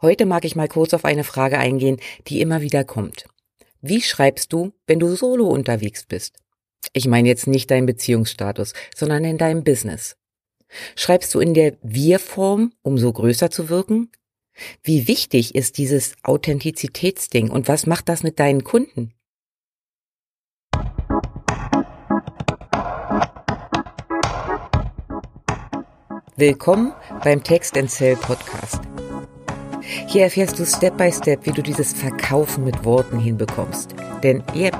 Heute mag ich mal kurz auf eine Frage eingehen, die immer wieder kommt. Wie schreibst du, wenn du solo unterwegs bist? Ich meine jetzt nicht deinen Beziehungsstatus, sondern in deinem Business. Schreibst du in der Wir-Form, um so größer zu wirken? Wie wichtig ist dieses Authentizitätsding und was macht das mit deinen Kunden? Willkommen beim Text and Sell Podcast. Hier erfährst du Step by Step, wie du dieses Verkaufen mit Worten hinbekommst. Denn yep,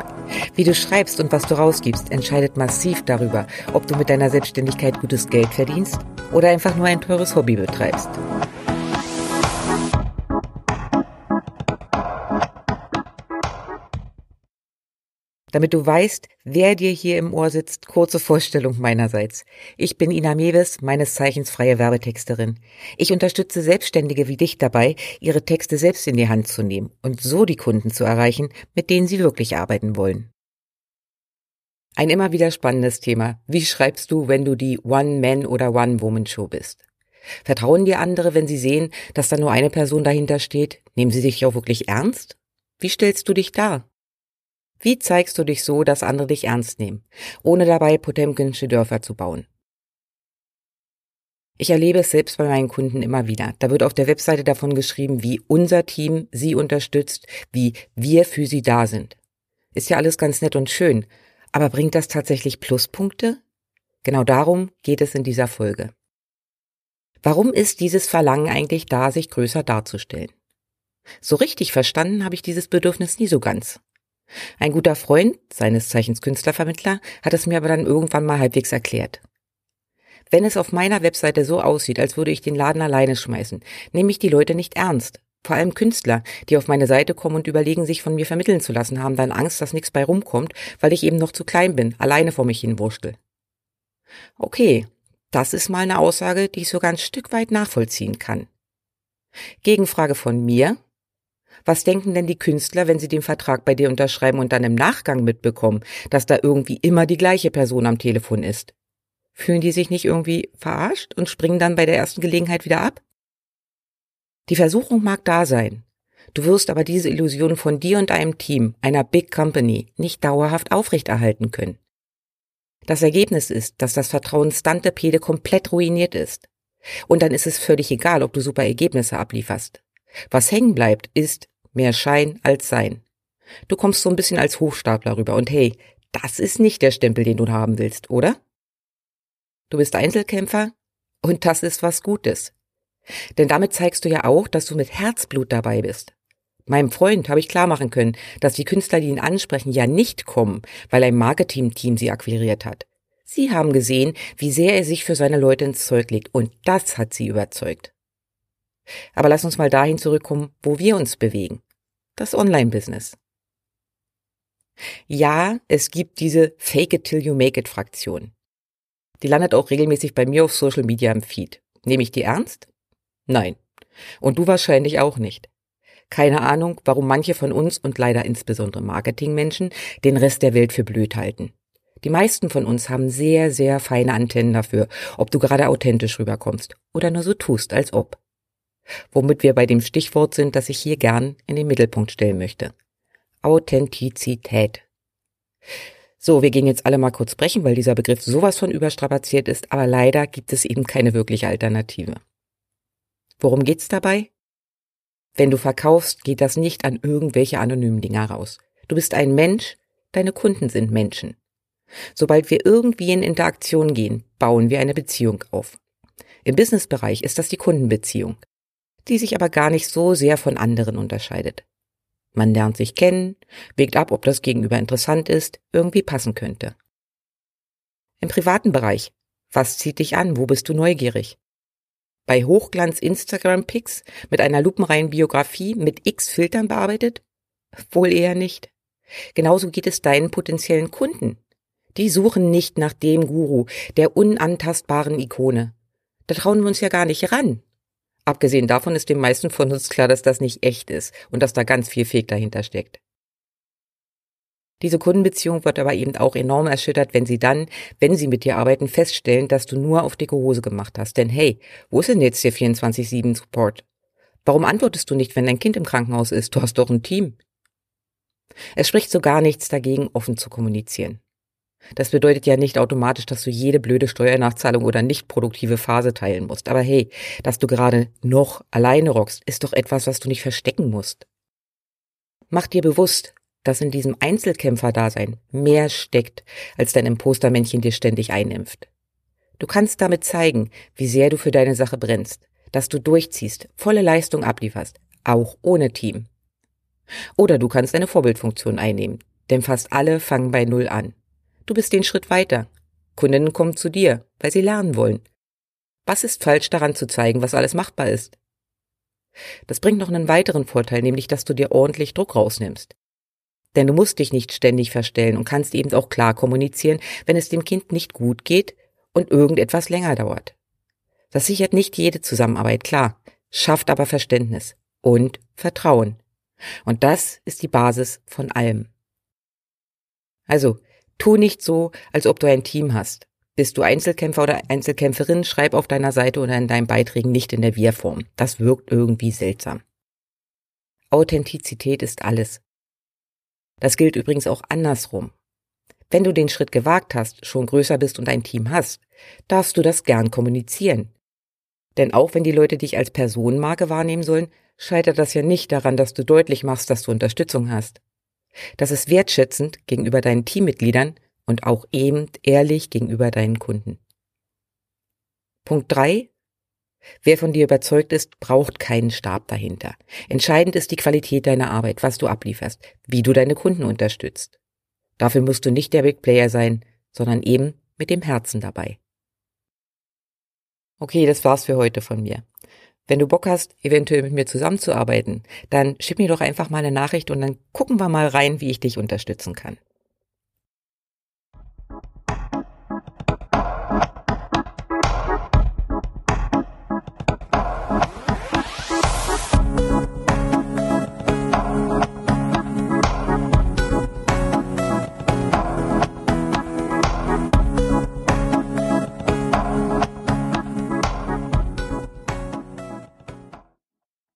wie du schreibst und was du rausgibst, entscheidet massiv darüber, ob du mit deiner Selbstständigkeit gutes Geld verdienst oder einfach nur ein teures Hobby betreibst. Damit du weißt, wer dir hier im Ohr sitzt, kurze Vorstellung meinerseits. Ich bin Ina Mewes, meines Zeichens freie Werbetexterin. Ich unterstütze Selbstständige wie dich dabei, ihre Texte selbst in die Hand zu nehmen und so die Kunden zu erreichen, mit denen sie wirklich arbeiten wollen. Ein immer wieder spannendes Thema. Wie schreibst du, wenn du die One-Man- oder One-Woman-Show bist? Vertrauen dir andere, wenn sie sehen, dass da nur eine Person dahinter steht? Nehmen sie dich auch wirklich ernst? Wie stellst du dich dar? Wie zeigst du dich so, dass andere dich ernst nehmen, ohne dabei Potemkinsche Dörfer zu bauen? Ich erlebe es selbst bei meinen Kunden immer wieder. Da wird auf der Webseite davon geschrieben, wie unser Team sie unterstützt, wie wir für sie da sind. Ist ja alles ganz nett und schön, aber bringt das tatsächlich Pluspunkte? Genau darum geht es in dieser Folge. Warum ist dieses Verlangen eigentlich da, sich größer darzustellen? So richtig verstanden habe ich dieses Bedürfnis nie so ganz. Ein guter Freund, seines Zeichens Künstlervermittler, hat es mir aber dann irgendwann mal halbwegs erklärt. Wenn es auf meiner Webseite so aussieht, als würde ich den Laden alleine schmeißen, nehme ich die Leute nicht ernst. Vor allem Künstler, die auf meine Seite kommen und überlegen, sich von mir vermitteln zu lassen, haben dann Angst, dass nichts bei rumkommt, weil ich eben noch zu klein bin, alleine vor mich hinwurschtel. Okay, das ist mal eine Aussage, die ich sogar ein Stück weit nachvollziehen kann. Gegenfrage von mir, was denken denn die Künstler, wenn sie den Vertrag bei dir unterschreiben und dann im Nachgang mitbekommen, dass da irgendwie immer die gleiche Person am Telefon ist? Fühlen die sich nicht irgendwie verarscht und springen dann bei der ersten Gelegenheit wieder ab? Die Versuchung mag da sein. Du wirst aber diese Illusion von dir und deinem Team, einer Big Company, nicht dauerhaft aufrechterhalten können. Das Ergebnis ist, dass das Vertrauen Stantepede komplett ruiniert ist. Und dann ist es völlig egal, ob du super Ergebnisse ablieferst. Was hängen bleibt, ist mehr Schein als Sein. Du kommst so ein bisschen als Hochstapler rüber und hey, das ist nicht der Stempel, den du haben willst, oder? Du bist Einzelkämpfer und das ist was Gutes. Denn damit zeigst du ja auch, dass du mit Herzblut dabei bist. Meinem Freund habe ich klar machen können, dass die Künstler, die ihn ansprechen, ja nicht kommen, weil ein Marketing-Team sie akquiriert hat. Sie haben gesehen, wie sehr er sich für seine Leute ins Zeug legt und das hat sie überzeugt. Aber lass uns mal dahin zurückkommen, wo wir uns bewegen. Das Online-Business. Ja, es gibt diese Fake it till you make it Fraktion. Die landet auch regelmäßig bei mir auf Social Media im Feed. Nehme ich die ernst? Nein. Und du wahrscheinlich auch nicht. Keine Ahnung, warum manche von uns und leider insbesondere Marketingmenschen den Rest der Welt für blöd halten. Die meisten von uns haben sehr, sehr feine Antennen dafür, ob du gerade authentisch rüberkommst oder nur so tust, als ob womit wir bei dem Stichwort sind, das ich hier gern in den Mittelpunkt stellen möchte. Authentizität. So, wir gehen jetzt alle mal kurz brechen, weil dieser Begriff sowas von überstrapaziert ist, aber leider gibt es eben keine wirkliche Alternative. Worum geht's dabei? Wenn du verkaufst, geht das nicht an irgendwelche anonymen Dinger raus. Du bist ein Mensch, deine Kunden sind Menschen. Sobald wir irgendwie in Interaktion gehen, bauen wir eine Beziehung auf. Im Businessbereich ist das die Kundenbeziehung die sich aber gar nicht so sehr von anderen unterscheidet. Man lernt sich kennen, wägt ab, ob das Gegenüber interessant ist, irgendwie passen könnte. Im privaten Bereich. Was zieht dich an? Wo bist du neugierig? Bei Hochglanz Instagram Pics mit einer lupenreinen Biografie mit X Filtern bearbeitet? Wohl eher nicht. Genauso geht es deinen potenziellen Kunden. Die suchen nicht nach dem Guru, der unantastbaren Ikone. Da trauen wir uns ja gar nicht ran. Abgesehen davon ist den meisten von uns klar, dass das nicht echt ist und dass da ganz viel Fake dahinter steckt. Diese Kundenbeziehung wird aber eben auch enorm erschüttert, wenn sie dann, wenn sie mit dir arbeiten, feststellen, dass du nur auf dicke Hose gemacht hast. Denn hey, wo ist denn jetzt der 24-7 Support? Warum antwortest du nicht, wenn dein Kind im Krankenhaus ist? Du hast doch ein Team. Es spricht so gar nichts dagegen, offen zu kommunizieren. Das bedeutet ja nicht automatisch, dass du jede blöde Steuernachzahlung oder nicht produktive Phase teilen musst. Aber hey, dass du gerade noch alleine rockst, ist doch etwas, was du nicht verstecken musst. Mach dir bewusst, dass in diesem Einzelkämpfer-Dasein mehr steckt, als dein Impostermännchen dir ständig einimpft. Du kannst damit zeigen, wie sehr du für deine Sache brennst, dass du durchziehst, volle Leistung ablieferst, auch ohne Team. Oder du kannst eine Vorbildfunktion einnehmen, denn fast alle fangen bei Null an. Du bist den Schritt weiter. Kundinnen kommen zu dir, weil sie lernen wollen. Was ist falsch daran zu zeigen, was alles machbar ist? Das bringt noch einen weiteren Vorteil, nämlich dass du dir ordentlich Druck rausnimmst. Denn du musst dich nicht ständig verstellen und kannst eben auch klar kommunizieren, wenn es dem Kind nicht gut geht und irgendetwas länger dauert. Das sichert nicht jede Zusammenarbeit, klar, schafft aber Verständnis und Vertrauen. Und das ist die Basis von allem. Also, Tu nicht so, als ob du ein Team hast. Bist du Einzelkämpfer oder Einzelkämpferin, schreib auf deiner Seite oder in deinen Beiträgen nicht in der Wir-Form. Das wirkt irgendwie seltsam. Authentizität ist alles. Das gilt übrigens auch andersrum. Wenn du den Schritt gewagt hast, schon größer bist und ein Team hast, darfst du das gern kommunizieren. Denn auch wenn die Leute dich als Personenmarke wahrnehmen sollen, scheitert das ja nicht daran, dass du deutlich machst, dass du Unterstützung hast. Das ist wertschätzend gegenüber deinen Teammitgliedern und auch eben ehrlich gegenüber deinen Kunden. Punkt drei: Wer von dir überzeugt ist, braucht keinen Stab dahinter. Entscheidend ist die Qualität deiner Arbeit, was du ablieferst, wie du deine Kunden unterstützt. Dafür musst du nicht der Big Player sein, sondern eben mit dem Herzen dabei. Okay, das war's für heute von mir. Wenn du Bock hast, eventuell mit mir zusammenzuarbeiten, dann schick mir doch einfach mal eine Nachricht und dann gucken wir mal rein, wie ich dich unterstützen kann.